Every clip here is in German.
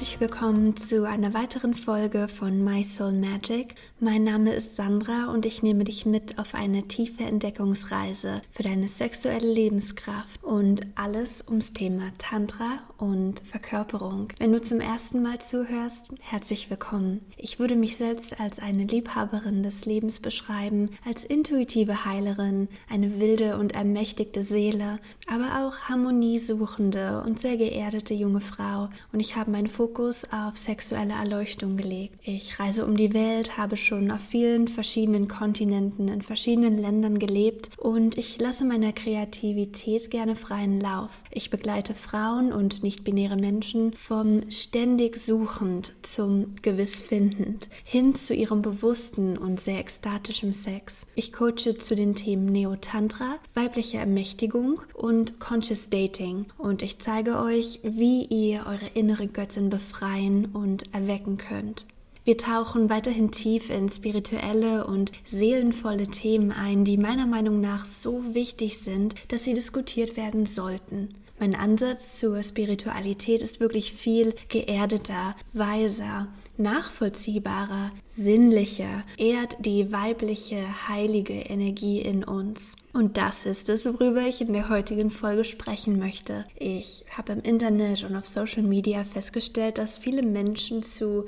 herzlich willkommen zu einer weiteren Folge von My Soul Magic. Mein Name ist Sandra und ich nehme dich mit auf eine tiefe Entdeckungsreise für deine sexuelle Lebenskraft und alles ums Thema Tantra und Verkörperung. Wenn du zum ersten Mal zuhörst, herzlich willkommen. Ich würde mich selbst als eine Liebhaberin des Lebens beschreiben, als intuitive Heilerin, eine wilde und ermächtigte Seele, aber auch harmoniesuchende und sehr geerdete junge Frau und ich habe meinen Fokus auf sexuelle Erleuchtung gelegt. Ich reise um die Welt, habe schon auf vielen verschiedenen Kontinenten, in verschiedenen Ländern gelebt und ich lasse meiner Kreativität gerne freien Lauf. Ich begleite Frauen und nicht-binäre Menschen vom ständig suchend zum gewiss findend hin zu ihrem bewussten und sehr ekstatischen Sex. Ich coache zu den Themen Neo-Tantra, weibliche Ermächtigung und Conscious Dating und ich zeige euch, wie ihr eure innere Göttin befreien und erwecken könnt. Wir tauchen weiterhin tief in spirituelle und seelenvolle Themen ein, die meiner Meinung nach so wichtig sind, dass sie diskutiert werden sollten. Mein Ansatz zur Spiritualität ist wirklich viel geerdeter, weiser, nachvollziehbarer, sinnlicher, ehrt die weibliche, heilige Energie in uns. Und das ist es, worüber ich in der heutigen Folge sprechen möchte. Ich habe im Internet und auf Social Media festgestellt, dass viele Menschen zu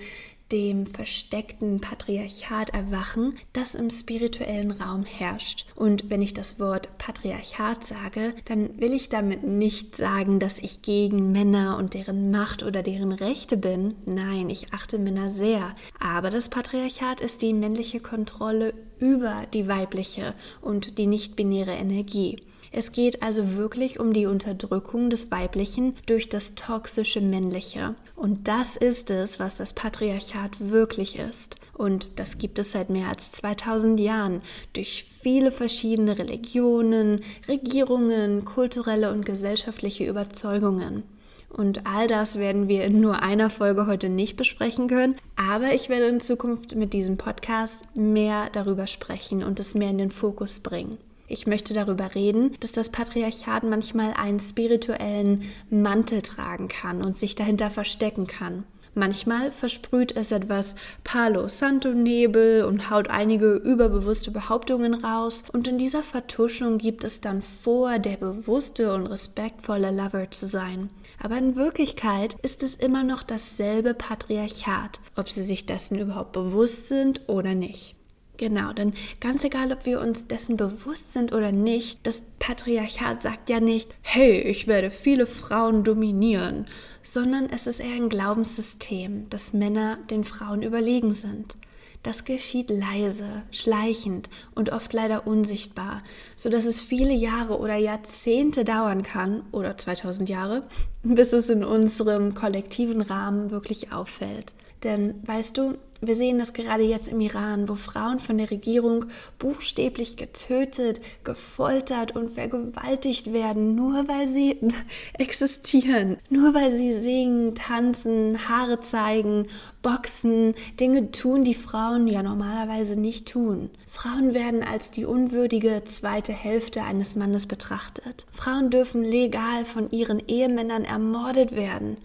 dem versteckten Patriarchat erwachen, das im spirituellen Raum herrscht. Und wenn ich das Wort Patriarchat sage, dann will ich damit nicht sagen, dass ich gegen Männer und deren Macht oder deren Rechte bin. Nein, ich achte Männer sehr. Aber das Patriarchat ist die männliche Kontrolle über die weibliche und die nicht-binäre Energie. Es geht also wirklich um die Unterdrückung des Weiblichen durch das toxische Männliche. Und das ist es, was das Patriarchat wirklich ist. Und das gibt es seit mehr als 2000 Jahren durch viele verschiedene Religionen, Regierungen, kulturelle und gesellschaftliche Überzeugungen. Und all das werden wir in nur einer Folge heute nicht besprechen können. Aber ich werde in Zukunft mit diesem Podcast mehr darüber sprechen und es mehr in den Fokus bringen. Ich möchte darüber reden, dass das Patriarchat manchmal einen spirituellen Mantel tragen kann und sich dahinter verstecken kann. Manchmal versprüht es etwas Palo Santo Nebel und haut einige überbewusste Behauptungen raus und in dieser Vertuschung gibt es dann vor, der bewusste und respektvolle Lover zu sein. Aber in Wirklichkeit ist es immer noch dasselbe Patriarchat, ob sie sich dessen überhaupt bewusst sind oder nicht. Genau, denn ganz egal, ob wir uns dessen bewusst sind oder nicht, das Patriarchat sagt ja nicht, hey, ich werde viele Frauen dominieren, sondern es ist eher ein Glaubenssystem, dass Männer den Frauen überlegen sind. Das geschieht leise, schleichend und oft leider unsichtbar, sodass es viele Jahre oder Jahrzehnte dauern kann, oder 2000 Jahre, bis es in unserem kollektiven Rahmen wirklich auffällt. Denn weißt du, wir sehen das gerade jetzt im Iran, wo Frauen von der Regierung buchstäblich getötet, gefoltert und vergewaltigt werden, nur weil sie existieren, nur weil sie singen, tanzen, Haare zeigen, boxen, Dinge tun, die Frauen ja normalerweise nicht tun. Frauen werden als die unwürdige zweite Hälfte eines Mannes betrachtet. Frauen dürfen legal von ihren Ehemännern ermordet werden.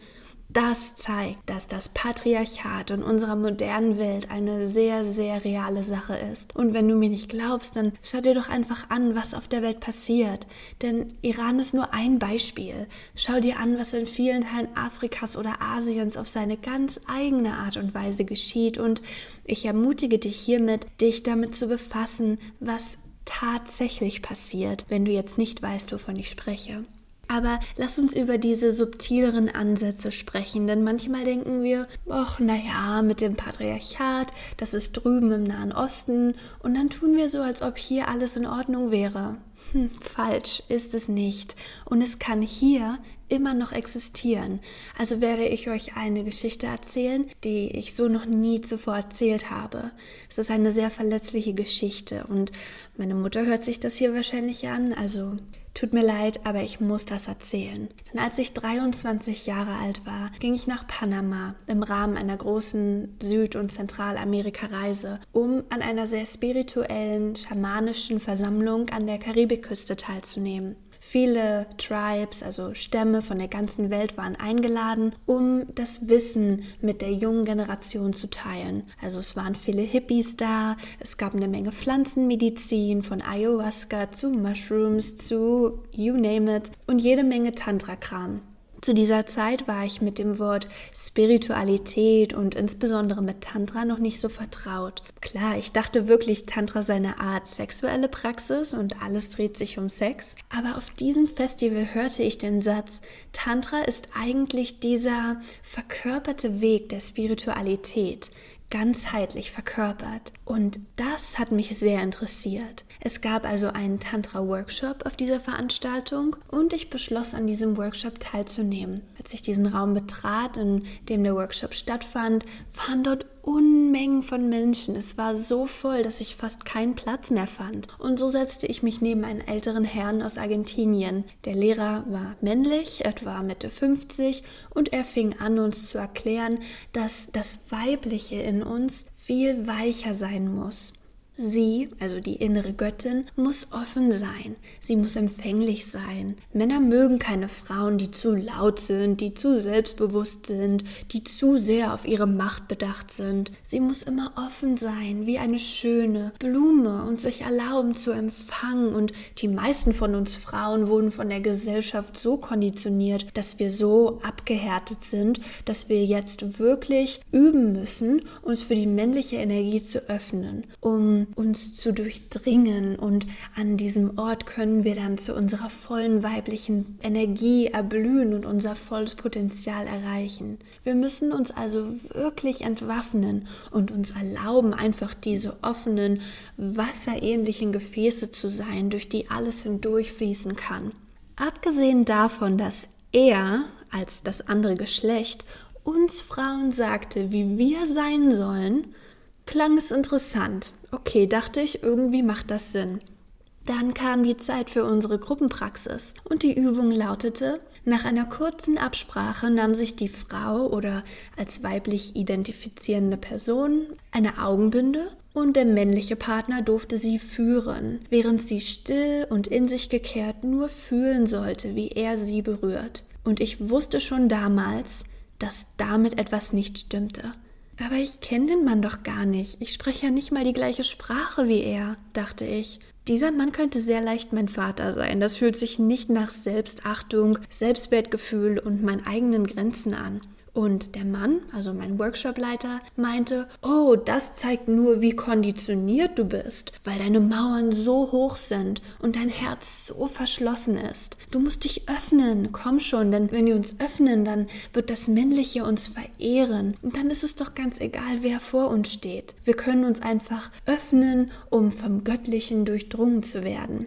Das zeigt, dass das Patriarchat in unserer modernen Welt eine sehr, sehr reale Sache ist. Und wenn du mir nicht glaubst, dann schau dir doch einfach an, was auf der Welt passiert. Denn Iran ist nur ein Beispiel. Schau dir an, was in vielen Teilen Afrikas oder Asiens auf seine ganz eigene Art und Weise geschieht. Und ich ermutige dich hiermit, dich damit zu befassen, was tatsächlich passiert, wenn du jetzt nicht weißt, wovon ich spreche. Aber lass uns über diese subtileren Ansätze sprechen, denn manchmal denken wir, ach, naja, mit dem Patriarchat, das ist drüben im Nahen Osten, und dann tun wir so, als ob hier alles in Ordnung wäre. Hm, falsch ist es nicht. Und es kann hier immer noch existieren. Also werde ich euch eine Geschichte erzählen, die ich so noch nie zuvor erzählt habe. Es ist eine sehr verletzliche Geschichte und meine Mutter hört sich das hier wahrscheinlich an, also Tut mir leid, aber ich muss das erzählen. Denn als ich 23 Jahre alt war, ging ich nach Panama im Rahmen einer großen Süd- und Zentralamerika-Reise, um an einer sehr spirituellen, schamanischen Versammlung an der Karibikküste teilzunehmen. Viele Tribes, also Stämme von der ganzen Welt waren eingeladen, um das Wissen mit der jungen Generation zu teilen. Also es waren viele Hippies da, es gab eine Menge Pflanzenmedizin von Ayahuasca zu Mushrooms zu you name it und jede Menge Tantra-Kram. Zu dieser Zeit war ich mit dem Wort Spiritualität und insbesondere mit Tantra noch nicht so vertraut. Klar, ich dachte wirklich, Tantra sei eine Art sexuelle Praxis und alles dreht sich um Sex. Aber auf diesem Festival hörte ich den Satz, Tantra ist eigentlich dieser verkörperte Weg der Spiritualität ganzheitlich verkörpert. Und das hat mich sehr interessiert. Es gab also einen Tantra-Workshop auf dieser Veranstaltung und ich beschloss, an diesem Workshop teilzunehmen. Als ich diesen Raum betrat, in dem der Workshop stattfand, waren dort Unmengen von Menschen. Es war so voll, dass ich fast keinen Platz mehr fand. Und so setzte ich mich neben einen älteren Herrn aus Argentinien. Der Lehrer war männlich, etwa Mitte 50, und er fing an, uns zu erklären, dass das Weibliche in uns viel weicher sein muss. Sie, also die innere Göttin, muss offen sein. Sie muss empfänglich sein. Männer mögen keine Frauen, die zu laut sind, die zu selbstbewusst sind, die zu sehr auf ihre Macht bedacht sind. Sie muss immer offen sein, wie eine schöne Blume und sich erlauben zu empfangen. Und die meisten von uns Frauen wurden von der Gesellschaft so konditioniert, dass wir so abgehärtet sind, dass wir jetzt wirklich üben müssen, uns für die männliche Energie zu öffnen, uns zu durchdringen und an diesem Ort können wir dann zu unserer vollen weiblichen Energie erblühen und unser volles Potenzial erreichen. Wir müssen uns also wirklich entwaffnen und uns erlauben, einfach diese offenen, wasserähnlichen Gefäße zu sein, durch die alles hindurchfließen kann. Abgesehen davon, dass er als das andere Geschlecht uns Frauen sagte, wie wir sein sollen, klang es interessant. Okay, dachte ich, irgendwie macht das Sinn. Dann kam die Zeit für unsere Gruppenpraxis und die Übung lautete, nach einer kurzen Absprache nahm sich die Frau oder als weiblich identifizierende Person eine Augenbinde und der männliche Partner durfte sie führen, während sie still und in sich gekehrt nur fühlen sollte, wie er sie berührt. Und ich wusste schon damals, dass damit etwas nicht stimmte. Aber ich kenne den Mann doch gar nicht. Ich spreche ja nicht mal die gleiche Sprache wie er, dachte ich. Dieser Mann könnte sehr leicht mein Vater sein. Das fühlt sich nicht nach Selbstachtung, Selbstwertgefühl und meinen eigenen Grenzen an. Und der Mann, also mein Workshopleiter, meinte, oh, das zeigt nur, wie konditioniert du bist, weil deine Mauern so hoch sind und dein Herz so verschlossen ist. Du musst dich öffnen, komm schon, denn wenn wir uns öffnen, dann wird das Männliche uns verehren. Und dann ist es doch ganz egal, wer vor uns steht. Wir können uns einfach öffnen, um vom Göttlichen durchdrungen zu werden.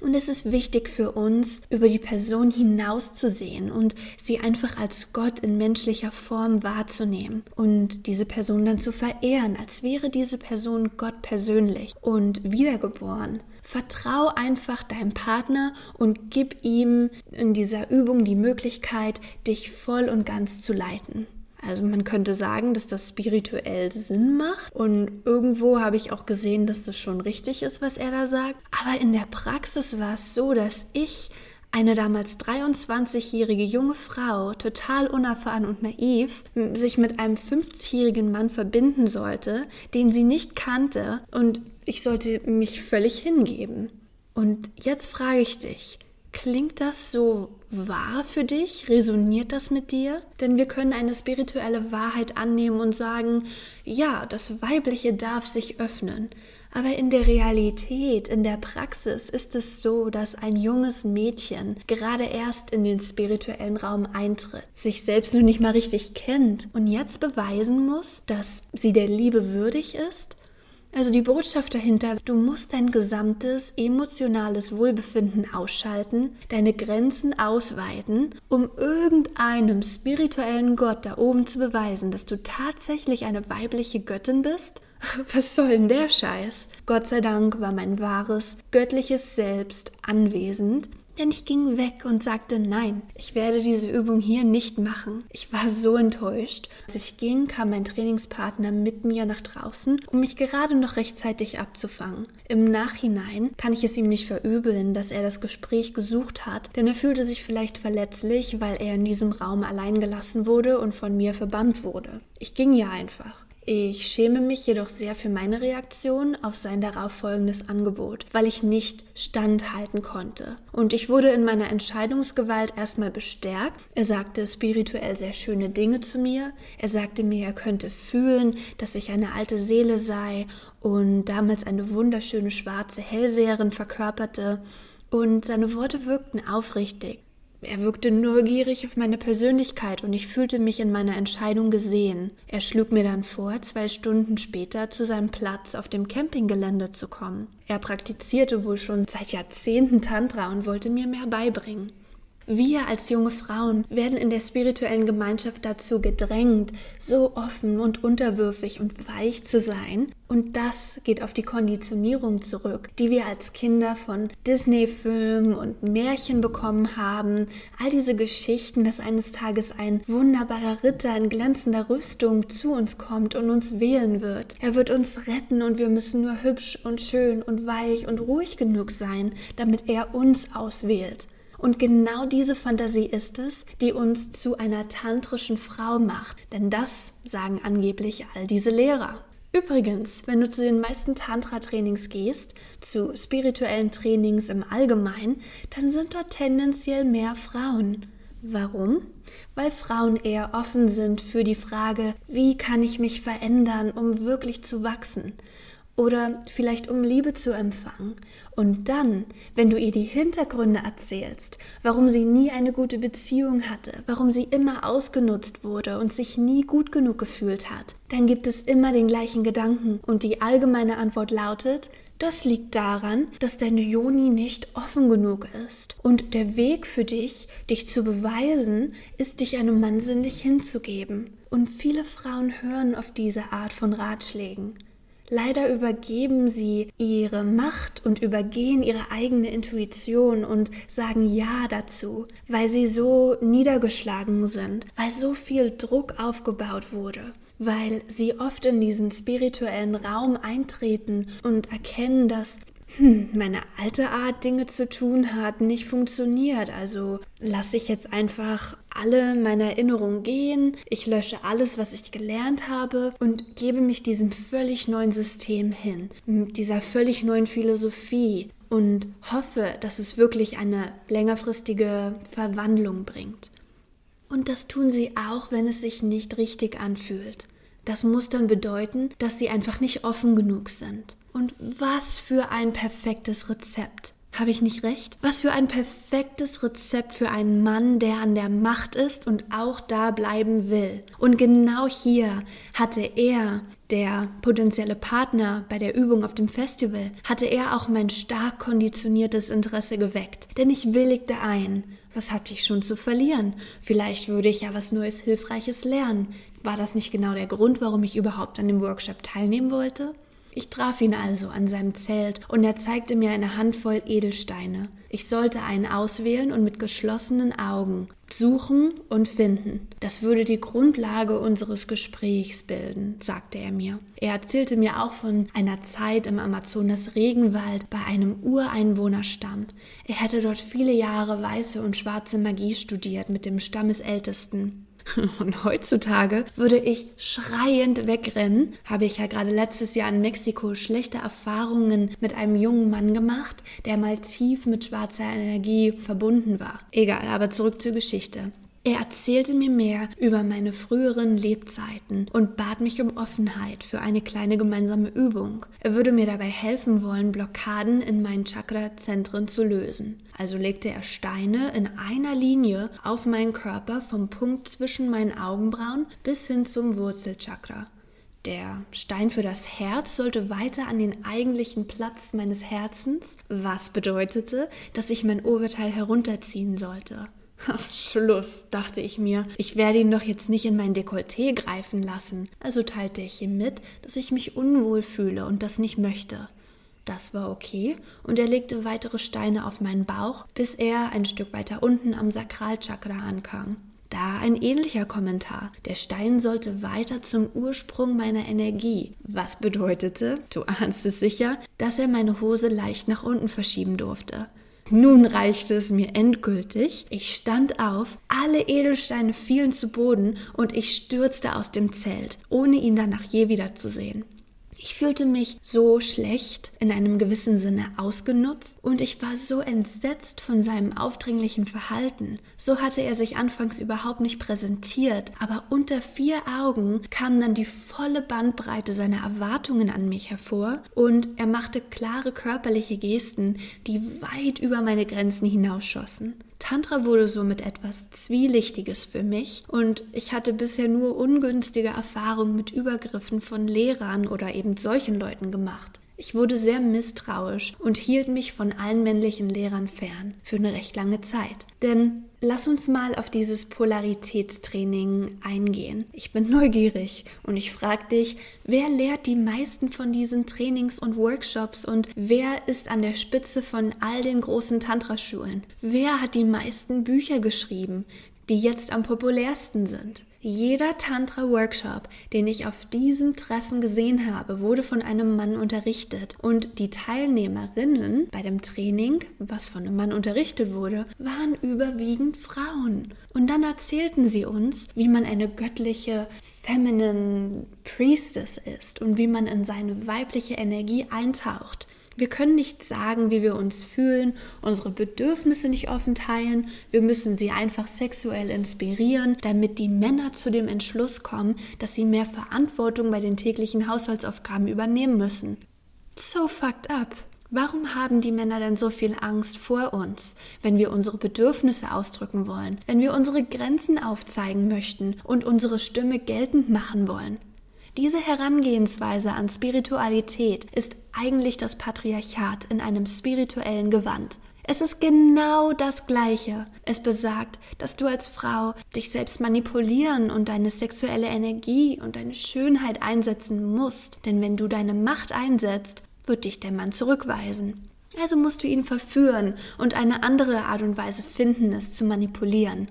Und es ist wichtig für uns, über die Person hinauszusehen und sie einfach als Gott in menschlicher Form wahrzunehmen und diese Person dann zu verehren, als wäre diese Person Gott persönlich und wiedergeboren. Vertrau einfach deinem Partner und gib ihm in dieser Übung die Möglichkeit, dich voll und ganz zu leiten. Also man könnte sagen, dass das spirituell Sinn macht und irgendwo habe ich auch gesehen, dass das schon richtig ist, was er da sagt. Aber in der Praxis war es so, dass ich eine damals 23-jährige junge Frau, total unerfahren und naiv, sich mit einem 50-jährigen Mann verbinden sollte, den sie nicht kannte und ich sollte mich völlig hingeben. Und jetzt frage ich dich, Klingt das so wahr für dich? Resoniert das mit dir? Denn wir können eine spirituelle Wahrheit annehmen und sagen, ja, das Weibliche darf sich öffnen. Aber in der Realität, in der Praxis ist es so, dass ein junges Mädchen gerade erst in den spirituellen Raum eintritt, sich selbst noch nicht mal richtig kennt und jetzt beweisen muss, dass sie der Liebe würdig ist also die Botschaft dahinter, du musst dein gesamtes emotionales Wohlbefinden ausschalten, deine Grenzen ausweiten, um irgendeinem spirituellen Gott da oben zu beweisen, dass du tatsächlich eine weibliche Göttin bist? Was soll denn der Scheiß? Gott sei Dank war mein wahres, göttliches Selbst anwesend Denn ich ging weg und sagte, nein, ich werde diese Übung hier nicht machen. Ich war so enttäuscht. Als ich ging, kam mein Trainingspartner mit mir nach draußen, um mich gerade noch rechtzeitig abzufangen. Im Nachhinein kann ich es ihm nicht verübeln, dass er das Gespräch gesucht hat, denn er fühlte sich vielleicht verletzlich, weil er in diesem Raum allein gelassen wurde und von mir verbannt wurde. Ich ging ja einfach. Ich schäme mich jedoch sehr für meine Reaktion auf sein darauffolgendes Angebot, weil ich nicht standhalten konnte. Und ich wurde in meiner Entscheidungsgewalt erstmal bestärkt. Er sagte spirituell sehr schöne Dinge zu mir. Er sagte mir, er könnte fühlen, dass ich eine alte Seele sei und damals eine wunderschöne schwarze Hellseherin verkörperte. Und seine Worte wirkten aufrichtig. Er wirkte neugierig auf meine Persönlichkeit und ich fühlte mich in meiner Entscheidung gesehen. Er schlug mir dann vor, zwei Stunden später zu seinem Platz auf dem Campinggelände zu kommen. Er praktizierte wohl schon seit Jahrzehnten Tantra und wollte mir mehr beibringen. Wir als junge Frauen werden in der spirituellen Gemeinschaft dazu gedrängt, so offen und unterwürfig und weich zu sein. Und das geht auf die Konditionierung zurück, die wir als Kinder von Disney-Filmen und Märchen bekommen haben. All diese Geschichten, dass eines Tages ein wunderbarer Ritter in glänzender Rüstung zu uns kommt und uns wählen wird. Er wird uns retten und wir müssen nur hübsch und schön und weich und ruhig genug sein, damit er uns auswählt. Und genau diese Fantasie ist es, die uns zu einer tantrischen Frau macht. Denn das sagen angeblich all diese Lehrer. Übrigens, wenn du zu den meisten Tantra-Trainings gehst, zu spirituellen Trainings im Allgemeinen, dann sind dort tendenziell mehr Frauen. Warum? Weil Frauen eher offen sind für die Frage, wie kann ich mich verändern, um wirklich zu wachsen? Oder vielleicht um Liebe zu empfangen. Und dann, wenn du ihr die Hintergründe erzählst, warum sie nie eine gute Beziehung hatte, warum sie immer ausgenutzt wurde und sich nie gut genug gefühlt hat, dann gibt es immer den gleichen Gedanken und die allgemeine Antwort lautet, das liegt daran, dass deine Joni nicht offen genug ist. Und der Weg für dich, dich zu beweisen, ist, dich einem Mann sinnlich hinzugeben. Und viele Frauen hören auf diese Art von Ratschlägen. Leider übergeben sie ihre Macht und übergehen ihre eigene Intuition und sagen Ja dazu, weil sie so niedergeschlagen sind, weil so viel Druck aufgebaut wurde weil sie oft in diesen spirituellen Raum eintreten und erkennen, dass hm, meine alte Art, Dinge zu tun, hat nicht funktioniert. Also lasse ich jetzt einfach alle meine Erinnerungen gehen. Ich lösche alles, was ich gelernt habe und gebe mich diesem völlig neuen System hin, dieser völlig neuen Philosophie und hoffe, dass es wirklich eine längerfristige Verwandlung bringt. Und das tun sie auch, wenn es sich nicht richtig anfühlt. Das muss dann bedeuten, dass sie einfach nicht offen genug sind. Und was für ein perfektes Rezept. Habe ich nicht recht? Was für ein perfektes Rezept für einen Mann, der an der Macht ist und auch da bleiben will. Und genau hier hatte er, der potenzielle Partner bei der Übung auf dem Festival, hatte er auch mein stark konditioniertes Interesse geweckt. Denn ich willigte ein. Was hatte ich schon zu verlieren? Vielleicht würde ich ja was Neues, Hilfreiches lernen. War das nicht genau der Grund, warum ich überhaupt an dem Workshop teilnehmen wollte? Ich traf ihn also an seinem Zelt und er zeigte mir eine Handvoll Edelsteine. Ich sollte einen auswählen und mit geschlossenen Augen suchen und finden. Das würde die Grundlage unseres Gesprächs bilden, sagte er mir. Er erzählte mir auch von einer Zeit im Amazonas Regenwald bei einem Ureinwohnerstamm. Er hätte dort viele Jahre weiße und schwarze Magie studiert mit dem Stammesältesten. Und heutzutage würde ich schreiend wegrennen. Habe ich ja gerade letztes Jahr in Mexiko schlechte Erfahrungen mit einem jungen Mann gemacht, der mal tief mit schwarzer Energie verbunden war. Egal, aber zurück zur Geschichte. Er erzählte mir mehr über meine früheren Lebzeiten und bat mich um Offenheit für eine kleine gemeinsame Übung. Er würde mir dabei helfen wollen, Blockaden in meinen Chakra-Zentren zu lösen. Also legte er Steine in einer Linie auf meinen Körper vom Punkt zwischen meinen Augenbrauen bis hin zum Wurzelchakra. Der Stein für das Herz sollte weiter an den eigentlichen Platz meines Herzens, was bedeutete, dass ich mein Oberteil herunterziehen sollte. Schluss, dachte ich mir. Ich werde ihn doch jetzt nicht in mein Dekolleté greifen lassen. Also teilte ich ihm mit, dass ich mich unwohl fühle und das nicht möchte. Das war okay und er legte weitere Steine auf meinen Bauch, bis er ein Stück weiter unten am Sakralchakra ankam. Da ein ähnlicher Kommentar. Der Stein sollte weiter zum Ursprung meiner Energie, was bedeutete, du ahnst es sicher, dass er meine Hose leicht nach unten verschieben durfte. Nun reichte es mir endgültig. Ich stand auf, alle Edelsteine fielen zu Boden und ich stürzte aus dem Zelt, ohne ihn danach je wiederzusehen. Ich fühlte mich so schlecht, in einem gewissen Sinne ausgenutzt und ich war so entsetzt von seinem aufdringlichen Verhalten. So hatte er sich anfangs überhaupt nicht präsentiert, aber unter vier Augen kam dann die volle Bandbreite seiner Erwartungen an mich hervor und er machte klare körperliche Gesten, die weit über meine Grenzen hinausschossen. Tantra wurde somit etwas Zwielichtiges für mich und ich hatte bisher nur ungünstige Erfahrungen mit Übergriffen von Lehrern oder eben solchen Leuten gemacht. Ich wurde sehr misstrauisch und hielt mich von allen männlichen Lehrern fern für eine recht lange Zeit. Denn lass uns mal auf dieses Polaritätstraining eingehen. Ich bin neugierig und ich frage dich, wer lehrt die meisten von diesen Trainings und Workshops und wer ist an der Spitze von all den großen Tantra-Schulen? Wer hat die meisten Bücher geschrieben, die jetzt am populärsten sind? Jeder Tantra-Workshop, den ich auf diesem Treffen gesehen habe, wurde von einem Mann unterrichtet. Und die Teilnehmerinnen bei dem Training, was von einem Mann unterrichtet wurde, waren überwiegend Frauen. Und dann erzählten sie uns, wie man eine göttliche Feminine Priestess ist und wie man in seine weibliche Energie eintaucht. Wir können nicht sagen, wie wir uns fühlen, unsere Bedürfnisse nicht offen teilen. Wir müssen sie einfach sexuell inspirieren, damit die Männer zu dem Entschluss kommen, dass sie mehr Verantwortung bei den täglichen Haushaltsaufgaben übernehmen müssen. So fucked up. Warum haben die Männer denn so viel Angst vor uns, wenn wir unsere Bedürfnisse ausdrücken wollen, wenn wir unsere Grenzen aufzeigen möchten und unsere Stimme geltend machen wollen? Diese Herangehensweise an Spiritualität ist eigentlich das Patriarchat in einem spirituellen Gewand. Es ist genau das Gleiche. Es besagt, dass du als Frau dich selbst manipulieren und deine sexuelle Energie und deine Schönheit einsetzen musst. Denn wenn du deine Macht einsetzt, wird dich der Mann zurückweisen. Also musst du ihn verführen und eine andere Art und Weise finden, es zu manipulieren.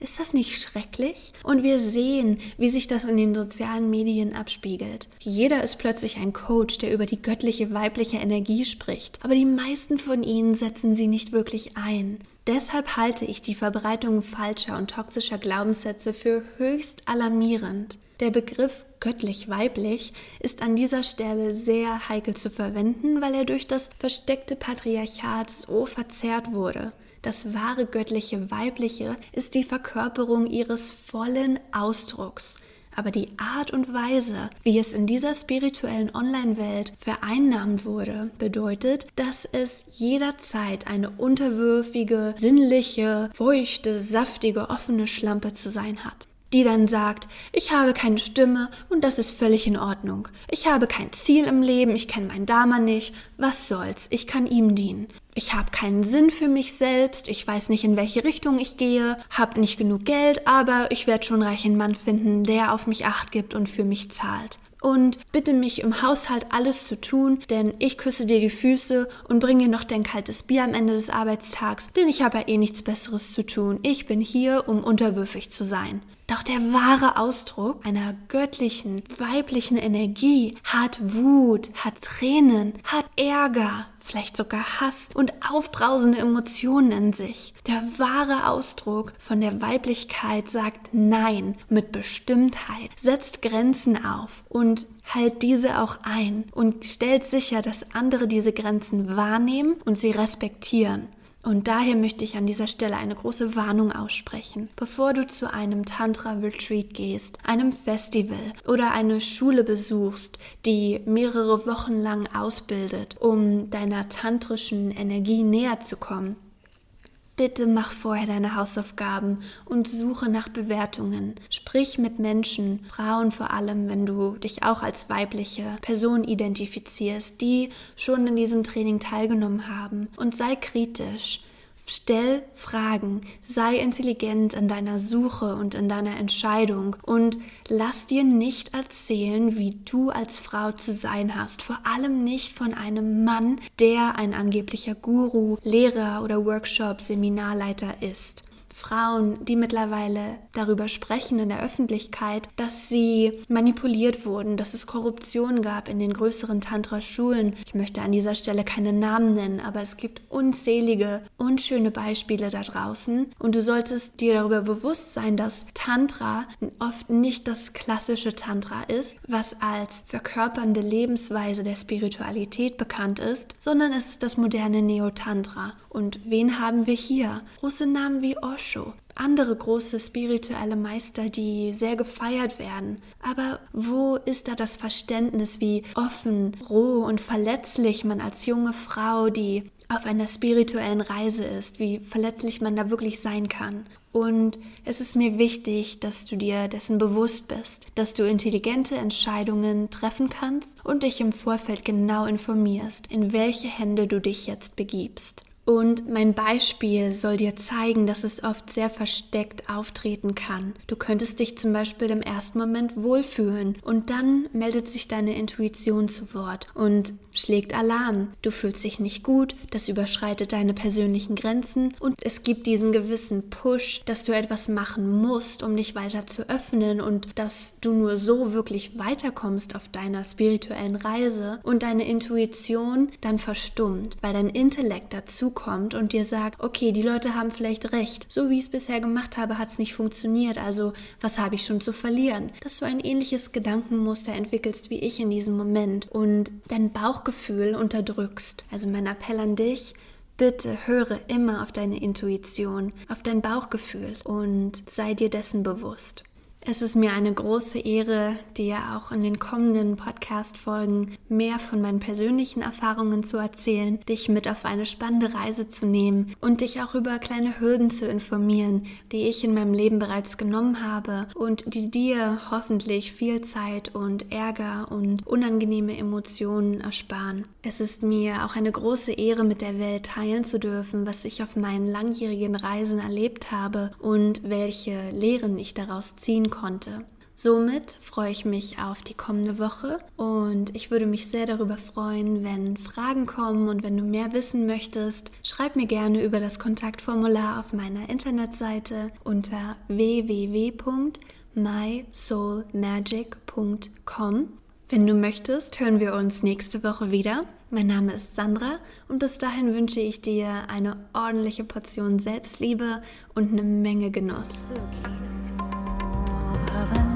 Ist das nicht schrecklich? Und wir sehen, wie sich das in den sozialen Medien abspiegelt. Jeder ist plötzlich ein Coach, der über die göttliche weibliche Energie spricht, aber die meisten von ihnen setzen sie nicht wirklich ein. Deshalb halte ich die Verbreitung falscher und toxischer Glaubenssätze für höchst alarmierend. Der Begriff göttlich-weiblich ist an dieser Stelle sehr heikel zu verwenden, weil er durch das versteckte Patriarchat so verzerrt wurde. Das wahre göttliche Weibliche ist die Verkörperung ihres vollen Ausdrucks. Aber die Art und Weise, wie es in dieser spirituellen Online-Welt vereinnahmt wurde, bedeutet, dass es jederzeit eine unterwürfige, sinnliche, feuchte, saftige, offene Schlampe zu sein hat die dann sagt, ich habe keine Stimme und das ist völlig in Ordnung. Ich habe kein Ziel im Leben, ich kenne meinen Dama nicht, was soll's, ich kann ihm dienen. Ich habe keinen Sinn für mich selbst, ich weiß nicht, in welche Richtung ich gehe, habe nicht genug Geld, aber ich werde schon reichen Mann finden, der auf mich acht gibt und für mich zahlt und bitte mich im Haushalt alles zu tun, denn ich küsse dir die Füße und bringe dir noch dein kaltes Bier am Ende des Arbeitstags, denn ich habe ja eh nichts Besseres zu tun. Ich bin hier, um unterwürfig zu sein. Doch der wahre Ausdruck einer göttlichen, weiblichen Energie hat Wut, hat Tränen, hat Ärger, vielleicht sogar Hass und aufbrausende Emotionen in sich. Der wahre Ausdruck von der Weiblichkeit sagt Nein mit Bestimmtheit, setzt Grenzen auf und hält diese auch ein und stellt sicher, dass andere diese Grenzen wahrnehmen und sie respektieren. Und daher möchte ich an dieser Stelle eine große Warnung aussprechen. Bevor du zu einem Tantra-Retreat gehst, einem Festival oder eine Schule besuchst, die mehrere Wochen lang ausbildet, um deiner tantrischen Energie näher zu kommen, Bitte mach vorher deine Hausaufgaben und suche nach Bewertungen. Sprich mit Menschen, Frauen vor allem, wenn du dich auch als weibliche Person identifizierst, die schon in diesem Training teilgenommen haben. Und sei kritisch. Stell Fragen, sei intelligent in deiner Suche und in deiner Entscheidung und lass dir nicht erzählen, wie du als Frau zu sein hast. Vor allem nicht von einem Mann, der ein angeblicher Guru, Lehrer oder Workshop-Seminarleiter ist. Frauen, die mittlerweile darüber sprechen in der Öffentlichkeit, dass sie manipuliert wurden, dass es Korruption gab in den größeren Tantra-Schulen. Ich möchte an dieser Stelle keine Namen nennen, aber es gibt unzählige, unschöne Beispiele da draußen. Und du solltest dir darüber bewusst sein, dass Tantra oft nicht das klassische Tantra ist, was als verkörpernde Lebensweise der Spiritualität bekannt ist, sondern es ist das moderne Neo-Tantra. Und wen haben wir hier? Große Namen wie Osho, andere große spirituelle Meister, die sehr gefeiert werden. Aber wo ist da das Verständnis, wie offen, roh und verletzlich man als junge Frau, die auf einer spirituellen Reise ist, wie verletzlich man da wirklich sein kann. Und es ist mir wichtig, dass du dir dessen bewusst bist, dass du intelligente Entscheidungen treffen kannst und dich im Vorfeld genau informierst, in welche Hände du dich jetzt begibst. Und mein Beispiel soll dir zeigen, dass es oft sehr versteckt auftreten kann. Du könntest dich zum Beispiel im ersten Moment wohlfühlen und dann meldet sich deine Intuition zu Wort und schlägt Alarm. Du fühlst dich nicht gut, das überschreitet deine persönlichen Grenzen und es gibt diesen gewissen Push, dass du etwas machen musst, um dich weiter zu öffnen und dass du nur so wirklich weiterkommst auf deiner spirituellen Reise und deine Intuition dann verstummt, weil dein Intellekt dazu kommt und dir sagt, okay, die Leute haben vielleicht recht. So wie ich es bisher gemacht habe, hat es nicht funktioniert. Also was habe ich schon zu verlieren? Dass du ein ähnliches Gedankenmuster entwickelst wie ich in diesem Moment und dein Bauchgefühl unterdrückst. Also mein Appell an dich, Bitte höre immer auf deine Intuition, auf dein Bauchgefühl und sei dir dessen bewusst. Es ist mir eine große Ehre, dir auch in den kommenden Podcast-Folgen mehr von meinen persönlichen Erfahrungen zu erzählen, dich mit auf eine spannende Reise zu nehmen und dich auch über kleine Hürden zu informieren, die ich in meinem Leben bereits genommen habe und die dir hoffentlich viel Zeit und Ärger und unangenehme Emotionen ersparen. Es ist mir auch eine große Ehre, mit der Welt teilen zu dürfen, was ich auf meinen langjährigen Reisen erlebt habe und welche Lehren ich daraus ziehen konnte. Somit freue ich mich auf die kommende Woche und ich würde mich sehr darüber freuen, wenn Fragen kommen und wenn du mehr wissen möchtest, schreib mir gerne über das Kontaktformular auf meiner Internetseite unter www.mysoulmagic.com. Wenn du möchtest, hören wir uns nächste Woche wieder. Mein Name ist Sandra und bis dahin wünsche ich dir eine ordentliche Portion Selbstliebe und eine Menge Genuss. 花瓣。